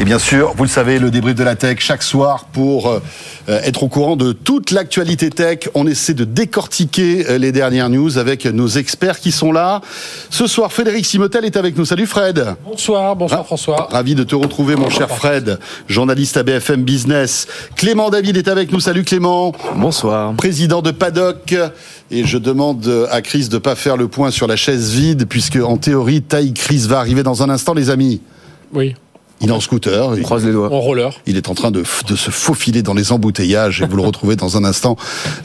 Et bien sûr, vous le savez, le débrief de la tech chaque soir pour euh, être au courant de toute l'actualité tech. On essaie de décortiquer euh, les dernières news avec nos experts qui sont là. Ce soir, Frédéric Simotel est avec nous. Salut Fred. Bonsoir, bonsoir François. Ravi de te retrouver mon cher Fred, journaliste à BFM Business. Clément David est avec nous. Salut Clément. Bonsoir. Président de Paddock. Et je demande à Chris de pas faire le point sur la chaise vide puisque en théorie, taille Chris va arriver dans un instant les amis. Oui. Il est en scooter. Il croise les doigts. En roller. Il est en train de, de se faufiler dans les embouteillages et vous le retrouvez dans un instant.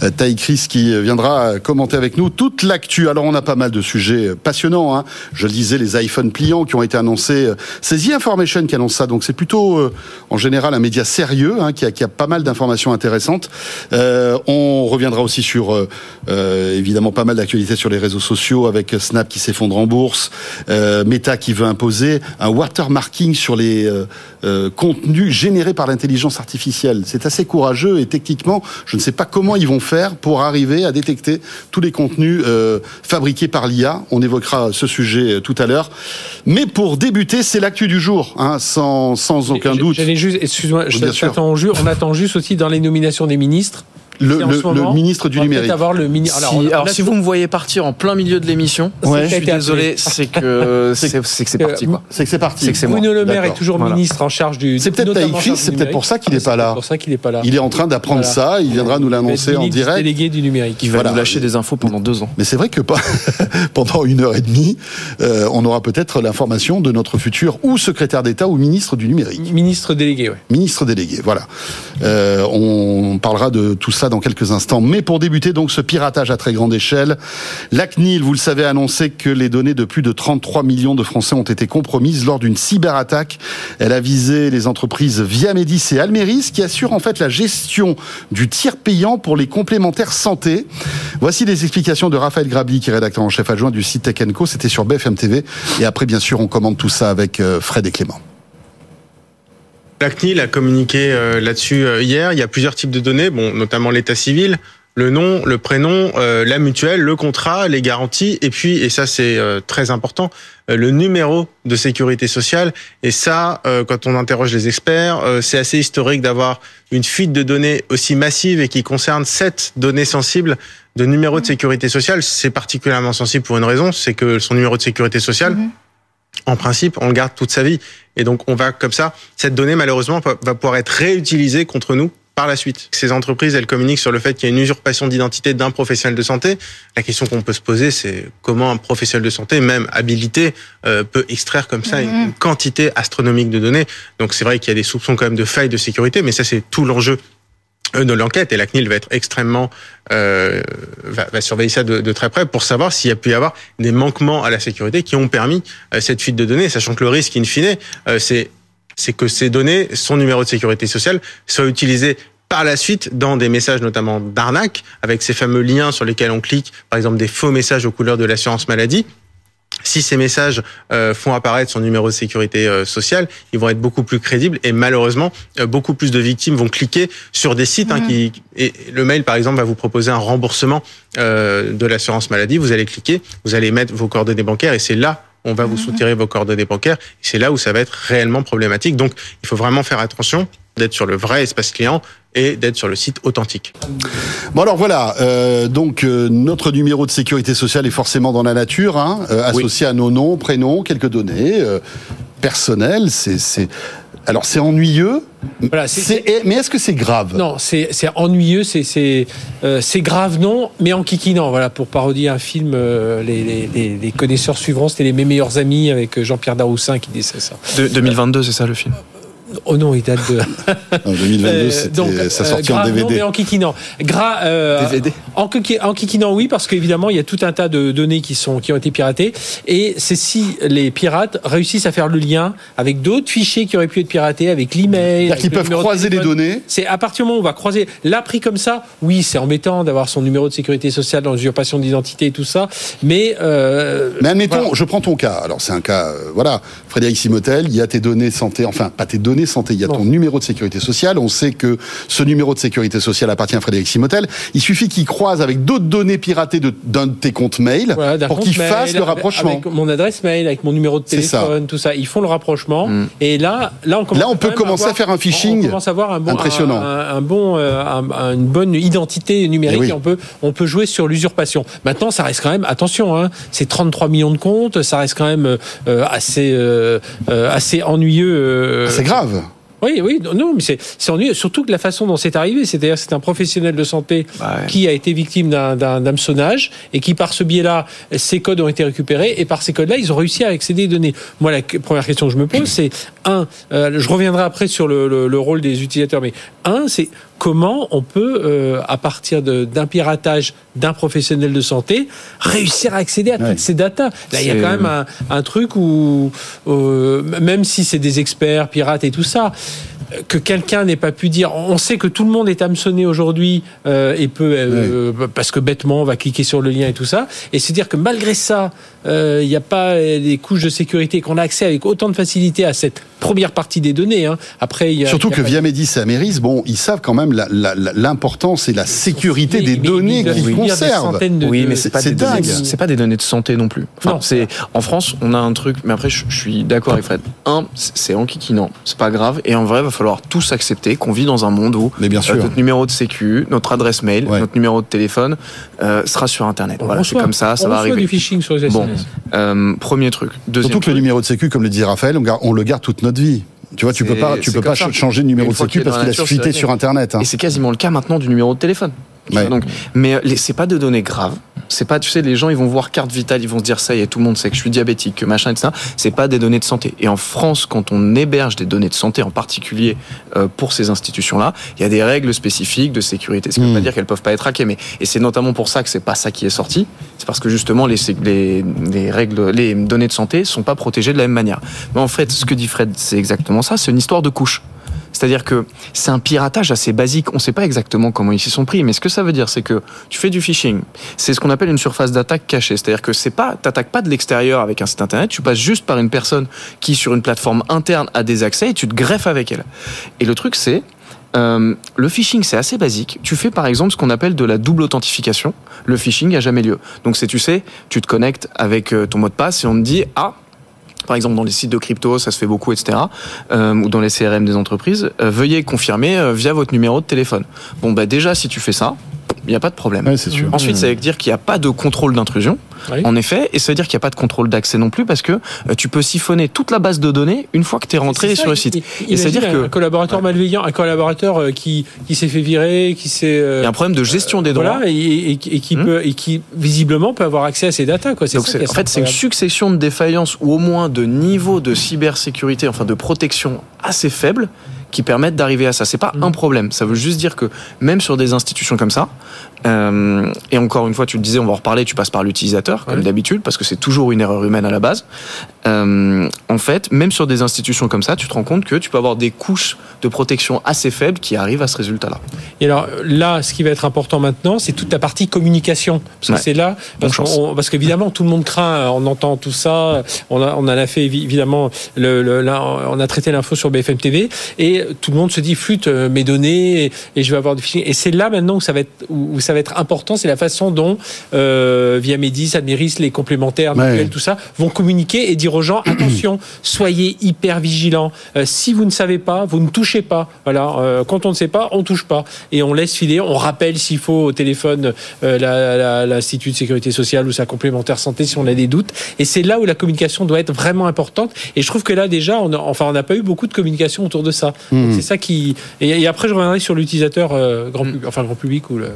Euh, Taï Chris qui viendra commenter avec nous toute l'actu. Alors on a pas mal de sujets passionnants. Hein. Je le disais, les iPhones pliants qui ont été annoncés. C'est The Information qui annonce ça. Donc c'est plutôt euh, en général un média sérieux hein, qui, a, qui, a, pas mal d'informations intéressantes. Euh, on reviendra aussi sur euh, évidemment pas mal d'actualités sur les réseaux sociaux avec Snap qui s'effondre en bourse, euh, Meta qui veut imposer un watermarking sur les euh, euh, contenus générés par l'intelligence artificielle. C'est assez courageux et techniquement, je ne sais pas comment ils vont faire pour arriver à détecter tous les contenus euh, fabriqués par l'IA. On évoquera ce sujet tout à l'heure. Mais pour débuter, c'est l'actu du jour, hein, sans, sans aucun doute. J'allais juste, excuse-moi, je t'attends on attend juste aussi dans les nominations des ministres le, le, le, ministre du numérique. Avoir le mini... alors, si, alors si vous me voyez partir en plein milieu de l'émission, ouais. je suis désolé, c'est que c'est que c'est parti quoi. C'est que c'est parti. C'est Bruno Le Maire est toujours voilà. ministre en charge du. C'est peut-être Taïfi, c'est peut-être pour ça qu'il n'est pas là. C'est pour ça qu'il n'est pas là. Il est en train d'apprendre ça, il viendra nous l'annoncer en direct. Délégué du numérique. Il va nous lâcher des infos pendant deux ans. Mais c'est vrai que pendant une heure et demie, euh, on aura peut-être l'information de notre futur ou secrétaire d'État ou ministre du numérique. Ministre délégué, oui. Ministre délégué, voilà. Euh, on parlera de tout ça dans quelques instants. Mais pour débuter donc ce piratage à très grande échelle, la CNIL, vous le savez, a annoncé que les données de plus de 33 millions de Français ont été compromises lors d'une cyberattaque. Elle a visé les entreprises Viamedis et Almeris qui assurent en fait la gestion du tiers payant pour les complémentaires santé. Voici les explications de Raphaël Grabli, qui est rédacteur en chef adjoint du site Tech Co. C'était sur BFM TV. Et après, bien sûr, on commande tout ça avec euh, Fred et Clément. La CNIL a communiqué euh, là-dessus euh, hier. Il y a plusieurs types de données, bon, notamment l'état civil, le nom, le prénom, euh, la mutuelle, le contrat, les garanties, et puis, et ça c'est euh, très important, euh, le numéro de sécurité sociale. Et ça, quand on interroge les experts, c'est assez historique d'avoir une fuite de données aussi massive et qui concerne sept données sensibles de numéro de sécurité sociale. C'est particulièrement sensible pour une raison, c'est que son numéro de sécurité sociale, mmh. En principe, on le garde toute sa vie. Et donc, on va comme ça, cette donnée, malheureusement, va pouvoir être réutilisée contre nous par la suite. Ces entreprises, elles communiquent sur le fait qu'il y a une usurpation d'identité d'un professionnel de santé. La question qu'on peut se poser, c'est comment un professionnel de santé, même habilité, euh, peut extraire comme ça une quantité astronomique de données. Donc c'est vrai qu'il y a des soupçons quand même de failles de sécurité, mais ça c'est tout l'enjeu de l'enquête et la CNIL va être extrêmement euh, va, va, surveiller ça de, de, très près pour savoir s'il y a pu y avoir des manquements à la sécurité qui ont permis euh, cette fuite de données, sachant que le risque in fine, euh, c'est c'est que ces données, son numéro de sécurité sociale, soient utilisées par la suite dans des messages notamment d'arnaque, avec ces fameux liens sur lesquels on clique, par exemple des faux messages aux couleurs de l'assurance maladie. Si ces messages euh, font apparaître son numéro de sécurité euh, sociale, ils vont être beaucoup plus crédibles et malheureusement, euh, beaucoup plus de victimes vont cliquer sur des sites hein, qui et le mail par exemple va vous proposer un remboursement de l'assurance maladie. Vous allez cliquer, vous allez mettre vos coordonnées bancaires et c'est là on va vous soutirer vos coordonnées bancaires. C'est là où ça va être réellement problématique. Donc, il faut vraiment faire attention d'être sur le vrai espace client et d'être sur le site authentique. Bon alors voilà, euh, donc euh, notre numéro de sécurité sociale est forcément dans la nature, hein, euh, associé oui. à nos noms, prénoms, quelques données euh, personnelles. C'est alors c'est ennuyeux, voilà, mais est-ce que c'est grave? Non, c'est ennuyeux, c'est euh, grave non, mais en kikinant. Voilà, pour parodier un film, euh, les, les, les, connaisseurs suivront, c'était les mes meilleurs amis avec Jean-Pierre Daroussin qui disait ça. De, 2022, c'est ça le film? Oh non, il date de. en 2022, euh, ça sortit euh, en DVD. Non, mais en kikinant. Gra, euh, DVD. En, en kikinant, oui, parce qu'évidemment, il y a tout un tas de données qui, sont, qui ont été piratées. Et c'est si les pirates réussissent à faire le lien avec d'autres fichiers qui auraient pu être piratés, avec l'email. C'est-à-dire qu'ils peuvent croiser les données. C'est à partir du moment où on va croiser. Là, pris comme ça, oui, c'est embêtant d'avoir son numéro de sécurité sociale dans l'usurpation d'identité et tout ça. Mais. Euh, mais admettons, voilà. je prends ton cas. Alors, c'est un cas, euh, voilà. Frédéric Simotel, il y a tes données santé, enfin, pas tes données données santé. Il y a ton numéro de sécurité sociale. On sait que ce numéro de sécurité sociale appartient à Frédéric Simotel. Il suffit qu'il croise avec d'autres données piratées d'un de, tes comptes mail pour qu'il fasse le rapprochement. Avec mon adresse mail, avec mon numéro de téléphone, tout ça. Ils font le rapprochement. Mm. Et là, là, on, là, on peut commencer à, faire un phishing on commence à avoir un bon, impressionnant. Un, bon, euh, une bonne identité numérique. Eh et on peut, on peut jouer sur l'usurpation. Maintenant, ça reste quand même, attention, hein, c'est 33 millions de comptes, ça reste quand même euh, assez, euh, assez ennuyeux. c'est grave. Oui, oui, non, mais c'est ennuyeux. Surtout que la façon dont c'est arrivé, c'est-à-dire c'est un professionnel de santé bah qui a été victime d'un hameçonnage et qui, par ce biais-là, ses codes ont été récupérés et par ces codes-là, ils ont réussi à accéder aux données. Moi, la première question que je me pose, c'est un, euh, je reviendrai après sur le, le rôle des utilisateurs, mais un, c'est comment on peut, euh, à partir d'un piratage d'un professionnel de santé, réussir à accéder à toutes ces datas. Là, il y a quand même un, un truc où, euh, même si c'est des experts, pirates et tout ça, que quelqu'un n'ait pas pu dire. On sait que tout le monde est hameçonné aujourd'hui euh, et peut euh, parce que bêtement on va cliquer sur le lien et tout ça. Et se dire que malgré ça, euh, il n'y a pas des couches de sécurité qu'on a accès avec autant de facilité à cette première partie des données. Hein. Après, y a, surtout que via Médis et Améris, bon, ils savent quand même l'importance et la sécurité des données qu'ils conservent. oui, mais c'est pas, c'est pas des données de santé non plus. Enfin, c'est en France, on a un truc, mais après, je, suis d'accord avec Fred. Un, c'est enquiquinant, c'est pas grave, et en vrai, va falloir tous accepter qu'on vit dans un monde où bien sûr. Euh, notre numéro de sécu, notre adresse mail, notre numéro de téléphone euh, sera sur Internet. voilà, c'est comme ça, ça va arriver. du phishing sur les SMS. Bon, euh, premier truc. Deuxième Surtout que le numéro de sécu, comme le disait Raphaël, on, le garde toute notre vie. Tu vois, tu peux pas, tu peux pas changer de numéro de sécu parce qu'il a fuité sur Internet. Hein. Et c'est quasiment le cas maintenant du numéro de téléphone. Donc, mais c'est pas de données graves. C'est pas, tu sais, les gens ils vont voir carte vitale, ils vont se dire ça y est, tout le monde sait que je suis diabétique, que machin, etc. C'est pas des données de santé. Et en France, quand on héberge des données de santé, en particulier euh, pour ces institutions-là, il y a des règles spécifiques de sécurité. Ce qui ne veut pas hmm. dire qu'elles peuvent pas être hackées, mais et c'est notamment pour ça que c'est pas ça qui est sorti. C'est parce que justement les, les, les règles, les données de santé sont pas protégées de la même manière. Mais en fait, ce que dit Fred, c'est exactement ça. C'est une histoire de couches. C'est-à-dire que c'est un piratage assez basique. On ne sait pas exactement comment ils s'y sont pris, mais ce que ça veut dire, c'est que tu fais du phishing. C'est ce qu'on appelle une surface d'attaque cachée. C'est-à-dire que c'est pas, t'attaques pas de l'extérieur avec un site internet, tu passes juste par une personne qui, sur une plateforme interne, a des accès et tu te greffes avec elle. Et le truc, c'est, euh, le phishing, c'est assez basique. Tu fais par exemple ce qu'on appelle de la double authentification. Le phishing a jamais lieu. Donc c'est, tu sais, tu te connectes avec euh, ton mot de passe et on te dit, ah, par exemple dans les sites de crypto, ça se fait beaucoup, etc., euh, ou dans les CRM des entreprises, euh, veuillez confirmer euh, via votre numéro de téléphone. Bon, bah déjà, si tu fais ça, il n'y a pas de problème. Ensuite, ça veut dire qu'il n'y a pas de contrôle d'intrusion, en effet, et ça veut dire qu'il n'y a pas de contrôle d'accès non plus, parce que euh, tu peux siphonner toute la base de données une fois que tu es rentré sur le site. et c'est dire que un collaborateur malveillant, un collaborateur euh, qui, qui s'est fait virer, qui s'est euh, il y a un problème de gestion des droits et, qui hmm. peut et qui visiblement peut avoir accès à ces datas. Quoi. Donc en fait, c'est une succession de défaillances ou au moins de niveaux de cybersécurité, enfin de protection assez faibles qui permettent d'arriver à ça. C'est pas mm. un problème. Ça veut juste dire que même sur des institutions comme ça, euh, et encore une fois, tu le disais, on va en reparler, tu passes par l'utilisateur, comme d'habitude, parce que c'est toujours une erreur humaine à la base. Euh, en fait, même sur des institutions comme ça, tu te rends compte que tu peux avoir des couches de protection assez faibles qui arrivent à ce résultat-là. Et alors là, ce qui va être important maintenant, c'est toute la partie communication. Parce que c'est là, parce, qu'évidemment, tout le monde craint, on entend tout ça, on, a, on en a fait évidemment, le, on a traité l'info sur BFM TV, et tout le monde se dit flûte euh, mes données et, je vais avoir du phishing. Et c'est là maintenant où ça va être où, ça va être important, c'est la façon dont euh, via Medis, Admiris, les complémentaires, tout ça vont communiquer et dire aux gens attention, soyez hyper vigilants. Euh, si vous ne savez pas, vous ne touchez pas. Voilà, quand on ne sait pas, on touche pas et on laisse filer. On rappelle s'il faut au téléphone l'institut de sécurité sociale ou sa complémentaire santé si on a des doutes. Et c'est là où la communication doit être vraiment importante. Et je trouve que là déjà, on enfin on n'a pas eu beaucoup de communication autour de ça. Hmm. C'est ça qui. Et, après, je reviendrai sur l'utilisateur euh, grand, hmm. enfin grand public ou le.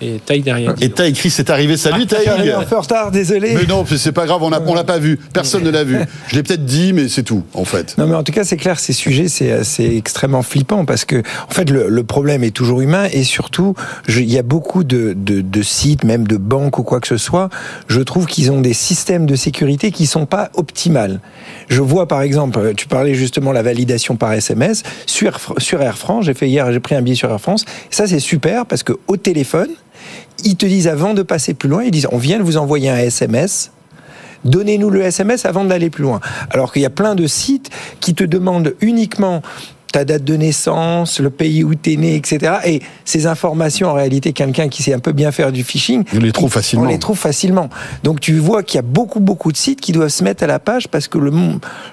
Et Taï derrière. Et Taï écrit c'est arrivé. Salut ah, Taï. un peu en retard, désolé. Mais non, c'est pas grave, on l'a pas vu. Personne ne l'a vu. Je l'ai peut-être dit, mais c'est tout, en fait. Non, mais en tout cas, c'est clair, ces sujets, c'est extrêmement flippant parce que, en fait, le, problème est toujours humain et surtout, il y a beaucoup de, de, de, sites, même de banques ou quoi que ce soit. Je trouve qu'ils ont des systèmes de sécurité qui sont pas optimales. Je vois, par exemple, tu parlais justement la validation par SMS sur, sur Air France. J'ai fait hier, j'ai pris un billet sur Air France. Ça, c'est super parce que au téléphone, ils te disent avant de passer plus loin, ils disent on vient de vous envoyer un SMS. Donnez-nous le SMS avant d'aller plus loin. Alors qu'il y a plein de sites qui te demandent uniquement ta date de naissance, le pays où tu es né, etc. Et ces informations, en réalité, quelqu'un qui sait un peu bien faire du phishing, on les trouve facilement. On les trouve facilement. Donc tu vois qu'il y a beaucoup, beaucoup de sites qui doivent se mettre à la page parce que le,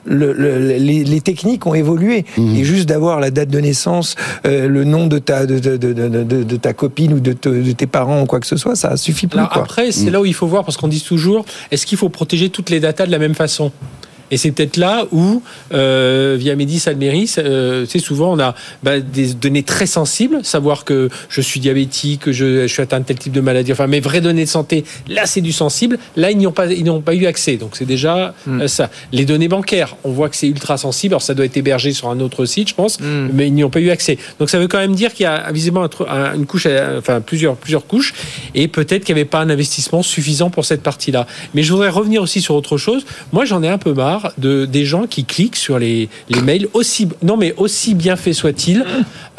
le, les, techniques ont évolué. Mhm. Et juste d'avoir la date de naissance, euh, le nom de ta, de, de, de, de ta copine ou de, tes parents ou quoi que ce soit, ça suffit plus. Après, c'est là où il faut voir, parce qu'on dit toujours, est-ce qu'il faut protéger toutes les datas de la même façon? Et c'est peut-être là où, euh, via Médis Almeris, euh, c'est souvent on a bah, des données très sensibles, savoir que je suis diabétique, que je, je, suis atteint de tel type de maladie, enfin mes vraies données de santé, là c'est du sensible, là ils n'y ont pas, ils n'ont pas eu accès, donc c'est déjà hmm. euh, ça. Les données bancaires, on voit que c'est ultra sensible, alors ça doit être hébergé sur un autre site, je pense, hmm. mais ils n'y ont pas eu accès. Donc ça veut quand même dire qu'il y a visiblement une couche, euh, enfin plusieurs, plusieurs couches, et peut-être qu'il n'y avait pas un investissement suffisant pour cette partie-là. Mais je voudrais revenir aussi sur autre chose. Moi j'en ai un peu marre de, des gens qui cliquent sur les, les mails aussi non mais aussi bien fait soit-il.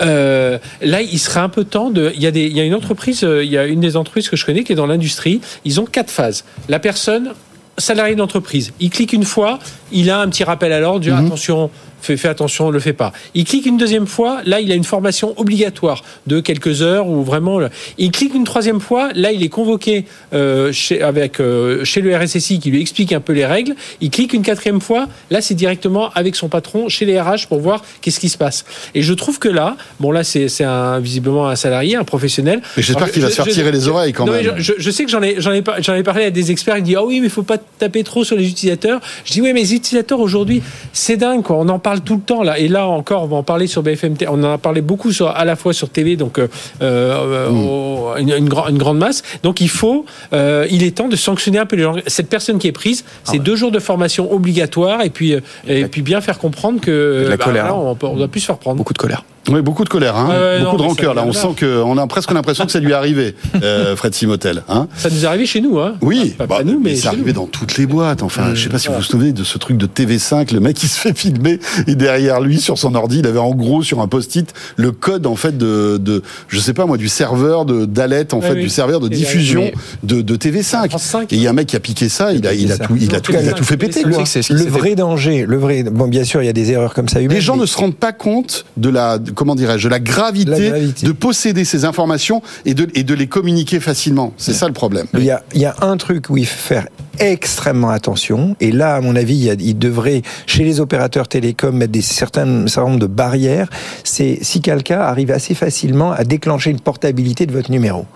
Euh, là, il serait un peu temps de. Il y a des, il y a une entreprise, euh, il y a une des entreprises que je connais qui est dans l'industrie. Ils ont quatre phases. La personne salarié d'entreprise, il clique une fois, il a un petit rappel à l'ordre, mhm. attention, fais, attention, ne le fais pas. Il clique une deuxième fois, là il a une formation obligatoire de quelques heures ou vraiment. Il clique une troisième fois, là il est convoqué euh, chez, avec, euh, chez le RSSI qui lui explique un peu les règles. Il clique une quatrième fois, là c'est directement avec son patron chez les RH pour voir qu'est-ce qui se passe. Et je trouve que là, bon là c'est un, visiblement un salarié, un professionnel. Mais j'espère qu'il va se faire tirer les oreilles quand même. Je, sais que j'en ai, ai, ai parlé à des experts qui disent ah oui mais il faut pas taper trop sur les utilisateurs. Je dis oui mais les utilisateurs aujourd'hui c'est dingue quoi. On en parle tout le temps là. Et là encore, on va en parler sur BFM. On en a parlé beaucoup sur, à la fois sur TV, donc euh, euh, une, une, grande masse. Donc il faut, euh, il est temps de sanctionner un peu les gens. Cette personne qui est prise, c'est ah deux jours de formation obligatoire et puis et puis bien faire comprendre que la bah, colère. on, on doit plus se faire prendre. Beaucoup de colère. Oui, beaucoup de colère, hein. beaucoup de rancœur. Là, on sent que, on a presque l'impression que ça lui est arrivé, euh, Fred Simotel. Hein. Ça nous est arrivé chez nous, hein. Oui, pas, bah, nous, mais, c'est arrivé dans toutes les boîtes. Enfin, je sais pas si vous vous souvenez de ce truc de TV5, le mec qui se fait filmer et derrière lui, sur son ordi, il avait en gros sur un post-it le code en fait de, de je sais pas moi, du serveur de d'Alet en fait, du serveur de diffusion de, de TV5. Et il y a un mec qui a piqué ça, il a, il a tout, il a tout, il a tout fait péter. Le, le vrai danger, le vrai. Bon, bien sûr, il y a des erreurs comme ça. Les gens ne se rendent pas compte de la, comment dirais-je, de la gravité, de posséder ces informations et de, et de les communiquer facilement. C'est ça le problème. Il y, a, il y a un truc où il faut faire extrêmement attention. Et là, à mon avis, il, devrait, chez les opérateurs télécoms, mettre des certains, certain nombre de barrières. C'est si quelqu'un arrive assez facilement à déclencher une portabilité de votre numéro.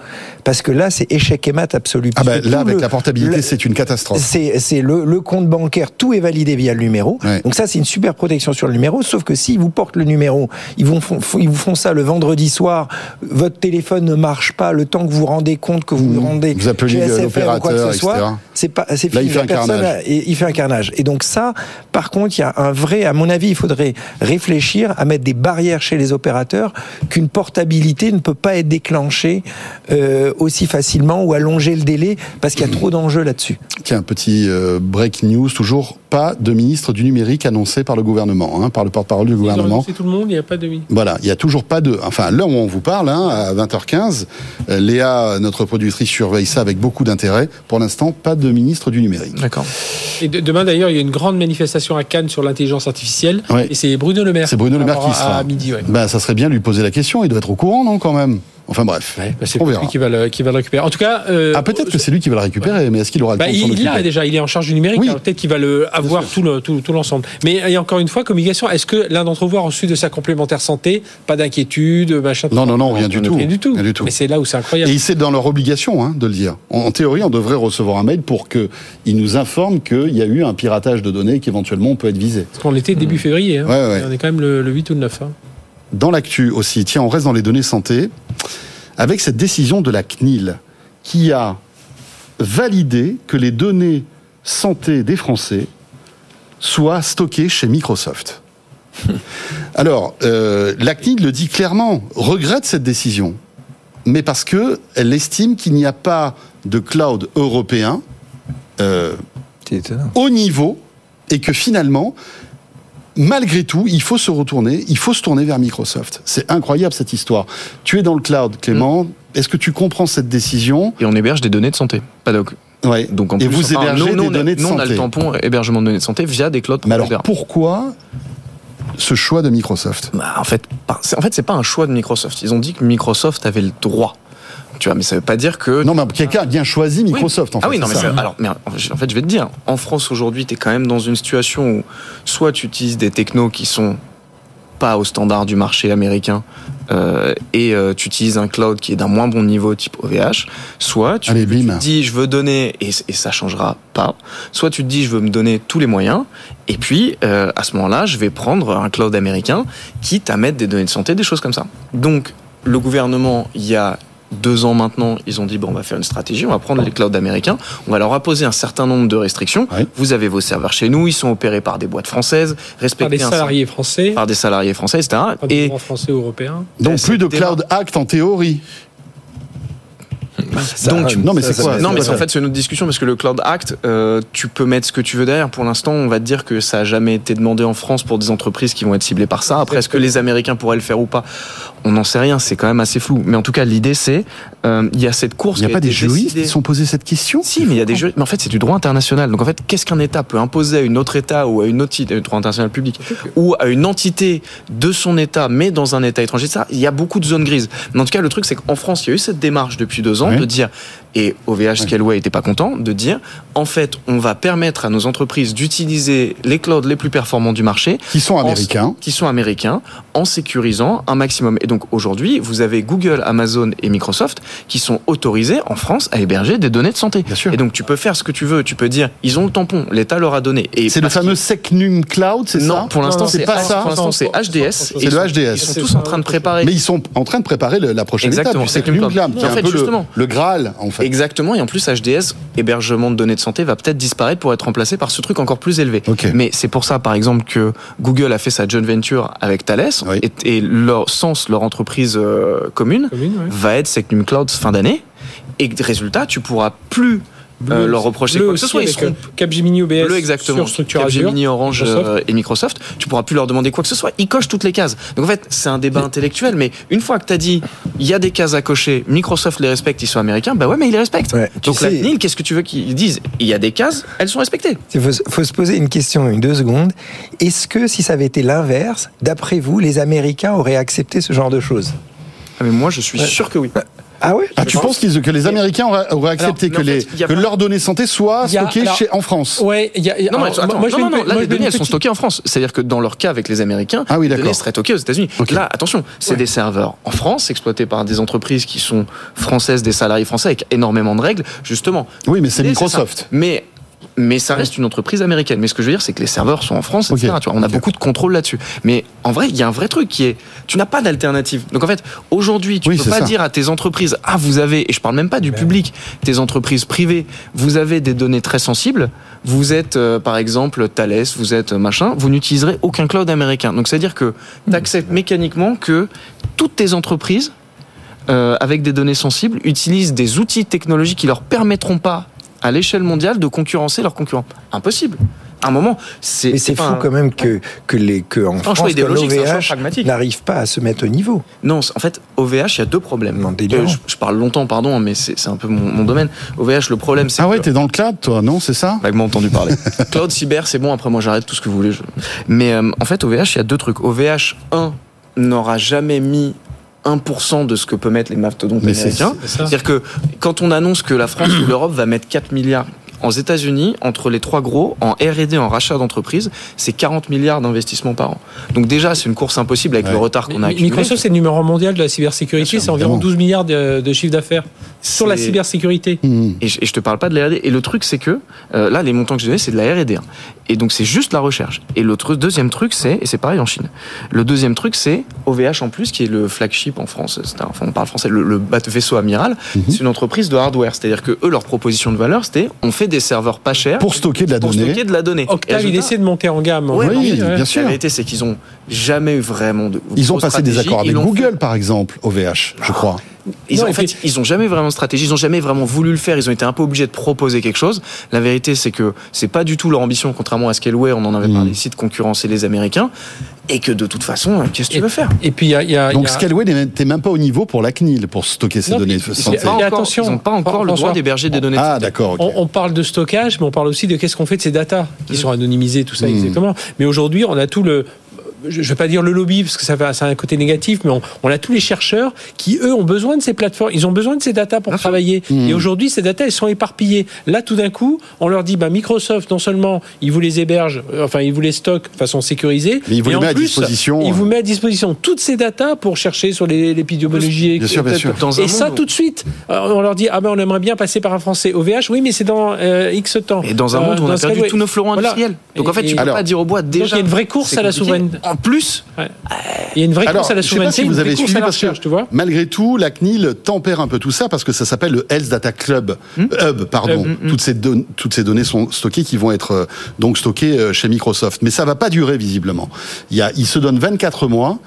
Parce que là, c'est échec et mat absolu. Ah ben, là, avec la portabilité, c'est une catastrophe. C'est le, le, compte bancaire, tout est validé via le numéro. Donc ça, c'est une super protection sur le numéro. Sauf que s'ils vous portent le numéro, ils, vont, ils vous font ça le vendredi soir, votre téléphone ne marche pas, le temps que vous vous rendez compte que vous vous mmh. rendez vous appelez l'opérateur, etc. C'est pas c'est fini. il fait un carnage. il fait un carnage. Et donc ça, par contre, il y a un vrai, à mon avis, il faudrait réfléchir à mettre des barrières chez les opérateurs qu'une portabilité ne peut pas être déclenchée euh, aussi facilement ou allonger le délai parce qu'il y a trop d'enjeux là-dessus. Tiens, petit euh, break news, toujours pas de ministre du numérique annoncé par le gouvernement, hein, par le porte-parole du gouvernement. C'est tout le monde, il n'y a pas de Voilà, il n'y a toujours pas de. Enfin, là où on vous parle, hein, à 20h15, euh, Léa, notre productrice, surveille ça avec beaucoup d'intérêt. Pour l'instant, pas de ministre du numérique. D'accord. Et demain d'ailleurs, il y a une grande manifestation à Cannes sur l'intelligence artificielle. Et c'est Bruno Le Maire. C'est Bruno Le Maire qui sera. À midi, ouais. Ben, ça serait bien de lui poser la question. Il doit être au courant, non, quand même? Enfin bref, bah, c'est lui qui va, le, qui va le récupérer. En tout cas, euh, ah peut-être que c'est lui qui va le récupérer, mais est-ce qu'il aura le bah, temps Il l'a déjà, il est en charge du numérique. Peut-être qu'il va le avoir tout le tout, tout l'ensemble. Mais il encore une fois communication. Est-ce que l'un d'entre vous a reçu de sa complémentaire santé? Pas d'inquiétude, machin. Non non non, rien du tout. Rien du tout. du tout. Mais c'est là où c'est incroyable. Et c'est dans leur obligation hein, de le dire. En, théorie, on devrait recevoir un mail pour que il nous informe qu'il y a eu un piratage de données qu'éventuellement on peut être visé. Parce qu'on était début février. Hein. On est quand même le, 8 ou le 9. Hein. Dans l'actu aussi, tiens, on reste dans les données santé. Avec cette décision de la CNIL qui a validé que les données santé des Français soient stockées chez Microsoft. Alors, euh, la CNIL le dit clairement, regrette cette décision, mais parce que elle estime qu'il n'y a pas de cloud européen euh, au niveau et que finalement, malgré tout, il faut se retourner, il faut se tourner vers Microsoft. C'est incroyable cette histoire. Tu es dans le cloud, Clément. Mm. Est-ce que tu comprends cette décision? Et on héberge des données de santé. Pas Ouais. Donc en et vous hébergez des données de santé. Nous, on a le tampon hébergement de données de santé via des clouds. Mais alors pourquoi ce choix de Microsoft? Bah, En fait, en fait, c'est pas un choix de Microsoft. Ils ont dit que Microsoft avait le droit. Tu vois, mais ça veut pas dire que. Non, mais quelqu'un a bien choisi Microsoft. En fait, ah oui, non, mais, alors, mais en fait, je vais te dire, en France aujourd'hui, tu es quand même dans une situation où soit tu utilises des technos qui sont pas au standard du marché américain euh, et euh, tu utilises un cloud qui est d'un moins bon niveau type OVH, soit tu, te dis je veux donner et, et, ça changera pas, soit tu te dis je veux me donner tous les moyens et puis euh, à ce moment-là je vais prendre un cloud américain quitte à mettre des données de santé, des choses comme ça. Donc le gouvernement il y a deux ans maintenant, ils ont dit bon, on va faire une stratégie, on va prendre les clouds américains, on va leur imposer un certain nombre de restrictions. Vous avez vos serveurs chez nous, ils sont opérés par des boîtes françaises, respectés par des salariés français, par des salariés français, etc. Par des et français européens. Donc plus de cloud act en théorie. Donc, non, mais c'est quoi Non, mais en fait, c'est une autre discussion parce que le Cloud Act, euh, tu peux mettre ce que tu veux derrière. Pour l'instant, on va te dire que ça a jamais été demandé en France pour des entreprises qui vont être ciblées par ça. Après, est-ce que les Américains pourraient le faire ou pas? On n'en sait rien. C'est quand même assez flou. Mais en tout cas, l'idée, c'est euh, il y a cette course. Il n'y a, pas des juristes qui sont posés cette question? Si, mais il y a des juristes. Mais en fait, c'est du droit international. Donc en fait, qu'est-ce qu'un État peut imposer à une autre État ou à une autre euh, droit international public ou à une entité de son État, mais dans un État étranger? Ça, il y a beaucoup de zones grises. Mais en tout cas, le truc, c'est qu'en France, il y a eu cette démarche depuis deux ans de dire et OVH Scaleway n'était pas content de dire en fait, on va permettre à nos entreprises d'utiliser les clouds les plus performants du marché. Qui sont américains. qui sont américains, en sécurisant un maximum. Et donc aujourd'hui, vous avez Google, Amazon et Microsoft qui sont autorisés en France à héberger des données de santé. Bien sûr. Et donc tu peux faire ce que tu veux. Tu peux dire, ils ont le tampon, l'État leur a donné. C'est le fameux Secnum Cloud, c'est ça Non, pour l'instant, c'est pas ça. Pour l'instant, c'est HDS. C'est le HDS. Ils sont tous en train de préparer. Mais ils sont en train de préparer la prochaine Exactement, étape. Secnum Cloud, en fait, justement, le, Graal, en fait. Exactement. Et en plus, HDS, hébergement de données de santé, va peut-être disparaître pour être remplacé par ce truc encore plus élevé. Mais c'est pour ça, par exemple, que Google a fait sa joint venture avec Thales et, leur sens, leur entreprise euh, commune, va être Secnum Cloud fin d'année. Et résultat, tu pourras plus euh, leur reprocher quoi que ce soit. Ils seront Capgemini OBS bleu exactement. sur Capgemini Orange euh, et Microsoft. Tu pourras plus leur demander quoi que ce soit. Ils cochent toutes les cases. Donc en fait, c'est un débat intellectuel. Mais une fois que tu as dit, il y a des cases à cocher, Microsoft les respecte, ils sont américains. Bah ouais, mais ils les respectent. Donc la CNIL, qu'est-ce que tu veux qu'ils disent? Il y a des cases, elles sont respectées. Il faut, se poser une question, une deux secondes. Est-ce que si ça avait été l'inverse, d'après vous, les Américains auraient accepté ce genre de choses? Ah mais moi, je suis sûr que oui. Ah ouais ah, Tu penses que les Américains auraient, accepté que, les, que leurs données santé soient stockées chez, en France Ouais, y a, non, moi, non, non, là, les données, elles sont stockées en France. C'est-à-dire que dans leur cas avec les Américains, ah oui, les données seraient stockées aux États-Unis. Là, attention, c'est des serveurs en France, exploités par des entreprises qui sont françaises, des salariés français, avec énormément de règles, justement. Oui, mais c'est Microsoft. Mais mais ça reste une entreprise américaine. Mais ce que je veux dire, c'est que les serveurs sont en France, etc. Tu vois, on a beaucoup de contrôle là-dessus. Mais en vrai, il y a un vrai truc qui est, tu n'as pas d'alternative. Donc en fait, aujourd'hui, tu ne peux pas dire à tes entreprises, ah, vous avez, et je parle même pas du public, tes entreprises privées, vous avez des données très sensibles. Vous êtes, euh, par exemple, Thales, vous êtes machin, vous n'utiliserez aucun cloud américain. Donc c'est à dire que tu acceptes mécaniquement que toutes tes entreprises euh, avec des données sensibles utilisent des outils technologiques qui leur permettront pas à l'échelle mondiale de concurrencer leurs concurrents. Impossible. À un moment, c'est. Mais c'est fou quand même que, que, les, que en France, l'OVH n'arrive pas à se mettre au niveau. Non, en fait, OVH, il y a deux problèmes. Non, euh, je, parle longtemps, pardon, mais c'est un peu mon, domaine. OVH, le problème, c'est. Ah ouais, t'es dans le cloud, toi, non C'est ça? Vaguement entendu parler. cloud, cyber, c'est bon, après moi j'arrête tout ce que vous voulez. Mais euh, en fait, OVH, il y a deux trucs. OVH, 1, n'aura jamais mis 1% de ce que peut mettre les mastodontes américains. C'est-à-dire que quand on annonce que la France ou l'Europe va mettre 4 milliards aux États-Unis, entre les trois gros, en R&D, en rachat d'entreprise, c'est 40 milliards d'investissements par an. Donc déjà, c'est une course impossible avec le retard qu'on a accumulé. Microsoft, c'est le numéro mondial de la cybersécurité, c'est environ 12 milliards de, de chiffre d'affaires sur la cybersécurité. Mmh. Et, je, et, je, te parle pas de la R&D. Et le truc, c'est que euh, là, les montants que je donnais, c'est de la R&D. Hein. Et donc, c'est juste la recherche. Et l'autre deuxième truc, c'est, et c'est pareil en Chine, le deuxième truc, c'est OVH en plus, qui est le flagship en France. enfin, on parle français, le, le vaisseau amiral. Mmh. C'est une entreprise de hardware. C'est-à-dire que eux, leur proposition de valeur, c'était on fait des serveurs pas chers pour stocker de la pour donnée. Stocker de la donnée. Octave, il essaie de monter en gamme. oui, bien sûr. La vérité, c'est qu'ils ont jamais eu vraiment de. Ils ont passé des accords avec Google, par exemple, OVH, je crois. Ils ont, en fait, ils ont jamais vraiment de stratégie, ils ont jamais vraiment voulu le faire, ils ont été un peu obligés de proposer quelque chose. La vérité, c'est que c'est pas du tout leur ambition, contrairement à Scaleway, on en avait parlé mm. ici, de concurrencer les Américains, et que de toute façon, qu'est-ce que tu veux faire? Et puis, y a, y a, Donc, Scaleway n'était même pas au niveau pour la CNIL, pour stocker ces données. attention, ils n'ont pas encore le droit d'héberger des données. Ah, d'accord. On, parle de stockage, mais on parle aussi de qu'est-ce qu'on fait de ces datas qui mm. sont anonymisées, tout ça, mm. exactement. Mais aujourd'hui, on a tout le je ne vais pas dire le lobby parce que ça, va, ça a un côté négatif, mais on, a tous les chercheurs qui eux ont besoin de ces plateformes, ils ont besoin de ces datas pour travailler. Mmh. Et aujourd'hui, ces datas elles sont éparpillées. Là, tout d'un coup, on leur dit, bah, Microsoft, non seulement il vous les héberge, euh, enfin il vous les stocke de façon sécurisée, mais il vous met à disposition. Il vous met à disposition toutes ces datas pour chercher sur l'épidémiologie. Bien sûr, bien sûr. et ça, tout de suite, on leur dit, ah ben on aimerait bien passer par un français OVH, oui, mais c'est dans euh, X temps. Et dans un monde où on a perdu tous nos fleurons industriels. Donc en fait, tu peux pas dire au bois déjà. il y a une vraie course à la souveraineté. En plus, il y a une vraie course à la souveraineté. Si vous avez suivi parce que, tu vois. malgré tout, la CNIL tempère un peu tout ça parce que ça s'appelle le Health Data Club hmm Hub, pardon. Hmm, hmm. Toutes ces toutes ces données sont stockées qui vont être euh, donc stockées euh, chez Microsoft. Mais ça va pas durer visiblement. Il y a, il se donne 24 mois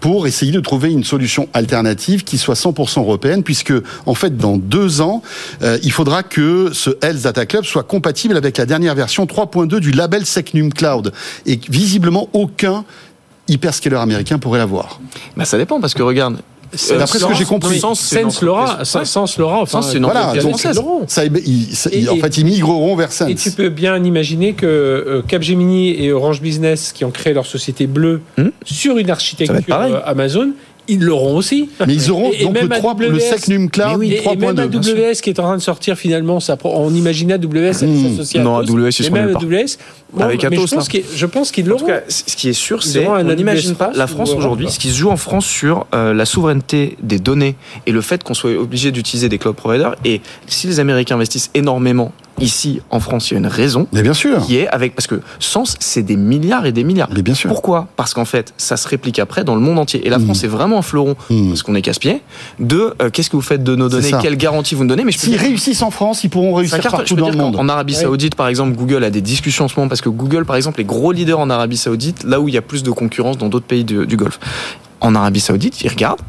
pour essayer de trouver une solution alternative qui soit 100% européenne, puisque en fait dans deux ans, euh, il faudra que ce Health Data Club soit compatible avec la dernière version 3.2 du label Secnum Cloud. Et visiblement aucun hyperscaler américain pourrait l'avoir. Bah ça dépend parce que regarde, D'après ce que j'ai compris, Sense l'aura, Sense l'aura. Enfin, c'est une voilà, donc, ça, ils, en fait, ils migreront vers Sense. Et tu peux bien imaginer que euh, Capgemini et Orange Business, qui ont créé leur société bleue hmm sur une architecture euh, Amazon, ils l'auront aussi. Mais ils auront donc le, 3, le Secnum Cloud oui, 3.2. Et même AWS qui est en train de sortir finalement, ça, on imagine AWS mmh. s'associer Non, AWS, ils même AWS, bon, Avec Atos, je pense qu'ils, je pense qu'ils l'auront. En tout cas, ce qui est sûr, c'est on n'imagine pas la France aujourd'hui, ce qui se joue en France sur euh, la souveraineté des données et le fait qu'on soit obligé d'utiliser des cloud providers. Et si les Américains investissent énormément ici en France, il y a une raison. Mais bien sûr. Qui est avec parce que Sens, c'est des milliards et des milliards. Mais bien sûr. Pourquoi? Parce qu'en fait, ça se réplique après dans le monde entier. Et la mmh. France est vraiment un fleuron mmh. parce qu'on est casse-pied. De euh, qu'est-ce que vous faites de nos données Quelle garantie vous nous donnez Mais s'ils réussissent en France, ils pourront réussir partout dans le monde. En Arabie Saoudite, par exemple, Google a des discussions en ce moment parce que Google, par exemple, est gros leader en Arabie Saoudite, là où il y a plus de concurrence dans d'autres pays du Golfe. En Arabie Saoudite, ils regardent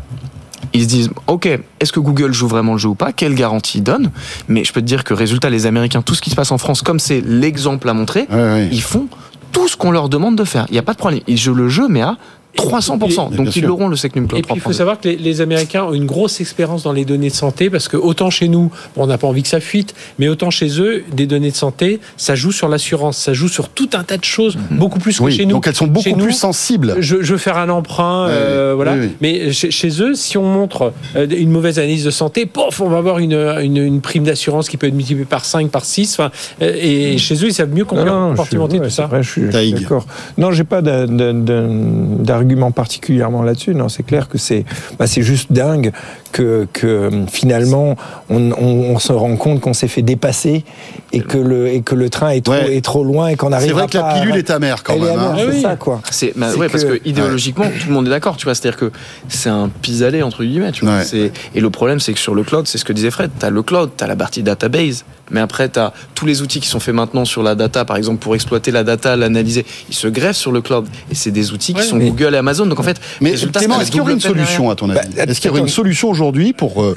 ils se disent, OK, est-ce que Google joue vraiment le jeu ou pas Quelle garantie il donne Mais je peux te dire que résultat, les Américains, tout ce qui se passe en France, comme c'est l'exemple à montrer, ils font tout ce qu'on leur demande de faire. Il n'y a pas de problème. Ils jouent le jeu, mais à 300%. Donc ils l'auront le Secnum Cloud. Et puis il faut savoir que les, Américains ont une grosse expérience dans les données de santé parce que autant chez nous, on n'a pas envie que ça fuite, mais autant chez eux, des données de santé, ça joue sur l'assurance, ça joue sur tout un tas de choses, mhm. beaucoup plus que chez nous. Donc elles sont beaucoup plus sensibles. Je, veux faire un emprunt, euh, voilà. Mais chez, eux, si on montre euh, une mauvaise analyse de santé, pof, on va avoir une, une, prime d'assurance qui peut être multipliée par 5, par 6. Enfin, euh, et mhm. chez eux, ils savent mieux compartimenter tout ça. Vrai, je suis d'accord. Non, j'ai pas d'argument argument particulièrement là-dessus. Non, c'est clair que c'est bah, c'est juste dingue que, que finalement on, on, se rend compte qu'on s'est fait dépasser et que le et que le train est trop est trop loin et qu'on arrive. C'est vrai que la pilule est amère quand même. Hein. C'est ça quoi. C'est bah, ouais, parce que idéologiquement tout le monde est d'accord. Tu vois, c'est-à-dire que c'est un pis-aller entre guillemets. Tu vois. Et le problème c'est que sur le cloud, c'est ce que disait Fred. T'as le cloud, t'as la partie database, mais après tu as tous les outils qui sont faits maintenant sur la data, par exemple pour exploiter la data, l'analyser, ils se greffent sur le cloud. Et c'est des outils qui sont Google Amazon. Donc en fait, mais Clément, est-ce qu'il y aurait une solution à ton avis? Bah, Est-ce qu'il y aurait une solution aujourd'hui pour euh,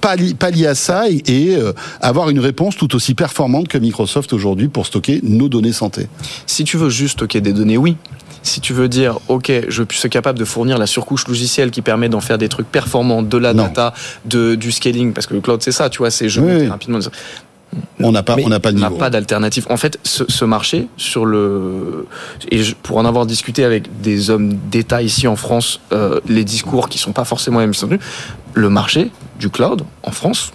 pallier à ça et, euh, avoir une réponse tout aussi performante que Microsoft aujourd'hui pour stocker nos données santé? Si tu veux juste stocker des données, oui. Si tu veux dire, OK, je suis capable de fournir la surcouche logicielle qui permet d'en faire des trucs performants, de la data, de, du scaling, parce que le cloud, c'est ça, tu vois, c'est je oui, rapidement. On n'a pas, on n'a pas de pas d'alternative. En fait, ce, marché sur le et pour en avoir discuté avec des hommes d'État ici en France, euh, les discours qui sont pas forcément les mêmes, le marché du cloud en France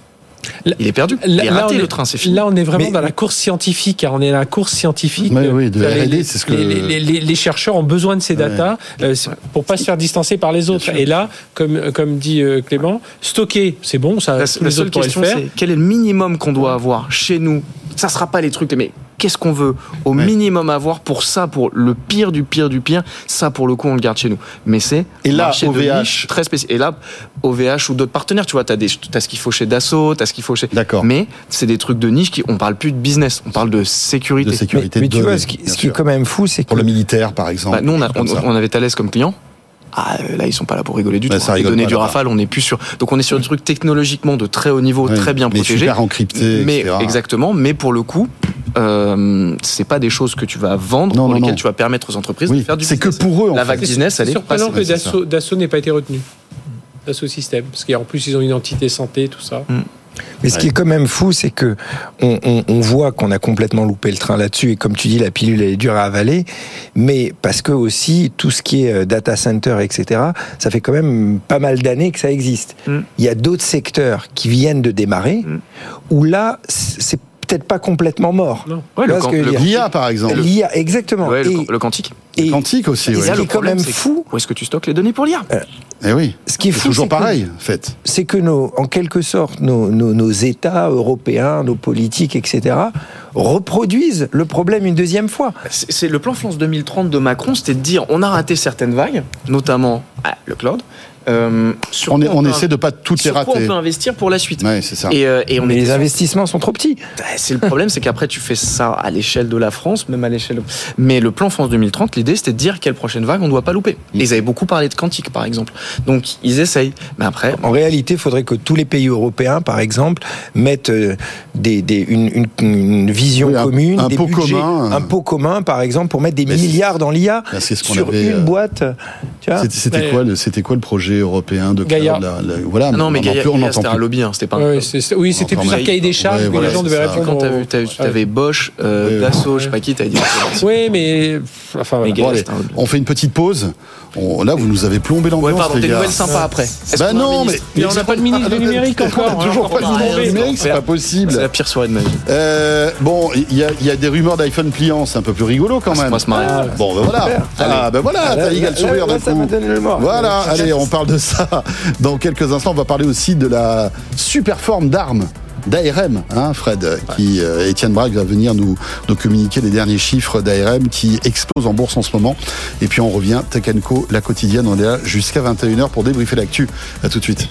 il est perdu. il est raté, le train, c'est fini. Là, on est vraiment dans la course scientifique. Hein. On est dans la course scientifique. Oui, oui, de R&D, c'est ce que... Les, les, chercheurs ont besoin de ces datas euh, pour pas se faire distancer par les autres. Et là, comme, comme dit euh, Clément, stocker, c'est bon, ça, la, la seule question, c'est quel est le minimum qu'on doit avoir chez nous? Ça sera pas les trucs, mais qu'est-ce qu'on veut au minimum avoir pour ça, pour le pire du pire du pire. Ça, pour le coup, on le garde chez nous. Mais c'est et là, OVH très spécial. Et là, OVH ou d'autres partenaires, tu vois, t'as des, as ce qu'il faut chez Dassault, t'as ce qu'il faut chez. D'accord. Mais c'est des trucs de niche qui, on parle plus de business, on parle de sécurité. De sécurité. Mais, tu vois, ce qui, est quand même fou, c'est pour le militaire, par exemple. Bah, nous, on, avait Thales comme client. Ah, là, ils sont pas là pour rigoler du bah, tout. Les données du Rafale, on est plus sur. Donc, on est sur des trucs technologiquement de très haut niveau, très bien protégés. Super encryptés. Mais exactement. Mais pour le coup, euh, c'est pas des choses que tu vas vendre, pour lesquelles tu vas permettre aux entreprises de faire du C'est que pour eux, la vague business, elle est surprenant que Dassault n'ait pas été retenu. Dassault Systèmes, parce qu'en plus ils ont une entité santé, tout ça. Mm. Mais ce qui est quand même fou, c'est que on, on, on voit qu'on a complètement loupé le train là-dessus. Et comme tu dis, la pilule elle est dure à avaler. Mais parce que aussi tout ce qui est euh, data center, etc. Ça fait quand même pas mal d'années que ça existe. Mm. Il y a d'autres secteurs qui viennent de démarrer Mm. où là c'est peut-être pas complètement mort. Ouais, le, que le L'IA, par exemple. L'IA, exactement. ouais, le, et, le quantique. et- Quantique aussi, et qui est quand problème, même c'est que- fou, Où est-ce que tu stockes les données pour l'IA Eh oui. ce qui est C'est fou, toujours c'est que- pareil, en fait. c'est que nos, en quelque sorte, nos, nos, nos États européens, nos politiques, etc., reproduisent le problème une deuxième fois. C'est c'est le plan France 2030 de Macron, c'était de dire on a raté certaines vagues, notamment ah, le cloud. Euh, sur On, est- essaie de pas toutes les sur quoi rater. on peut investir pour la suite. Ouais, c'est ça. Et, euh, et on Mais les sur- investissements sont trop petits. Bah, C'est le problème, c'est qu'après tu fais ça à l'échelle de la France, même à l'échelle. de- Mais le plan France 2030, l'idée c'était de dire quelle prochaine vague on ne doit pas louper. Et ils avaient beaucoup parlé de quantique, par exemple. Donc ils essayent. Mais après, En réalité, il faudrait que tous les pays européens, par exemple, mettent euh, des, des- une, une- une vision Oui, un- commune, un des pot budgets, commun, un pot commun, par exemple, pour mettre des Mais milliards dans l'IA Bah, c'est ce qu'on sur avait, une boîte. Quoi, le- c'était quoi le projet européen de Gaïa. cloud, là, là, Voilà, Ah non, mais Gaïa, plus- on Gaïa, n'entend c'était un lobby, hein, c'était pas Ouais, c'est- c'est- oui, c'était plus un cahier des charges Ouais, que voilà, les gens c'est devaient répondre. Quand vu- Ouais. t'avais Bosch, euh, Ouais, Dassault, je sais pas qui, t'avais dit. Oui, mais enfin voilà. Bon, allez, on fait une petite pause. On- là, vous nous avez plombé Ouais, l'ambiance, pardon, les des nouvelles sympas après. Bah non, mais, Mais on n'a pas de ministre du numérique encore. A toujours hein, pas de ministre du numérique, c'est pas C'est possible. la pire soirée de ma vie. Euh, bon, il y, a- il y a des rumeurs d'iPhone pliant, c'est un peu plus rigolo quand On même. Ah, Bon, ben voilà. Ah, ben voilà, t'as égal sourire d'un coup. le. Voilà, allez, on parle de ça dans quelques instants. On va parler aussi de la super forme d'armes d'ARM, hein, Fred, qui euh, Étienne Braque va venir nous, communiquer les derniers chiffres d'ARM qui explosent en bourse en ce moment. Et puis on revient, Tech la quotidienne, on est là jusqu'à 21h pour débriefer l'actu. À tout de suite.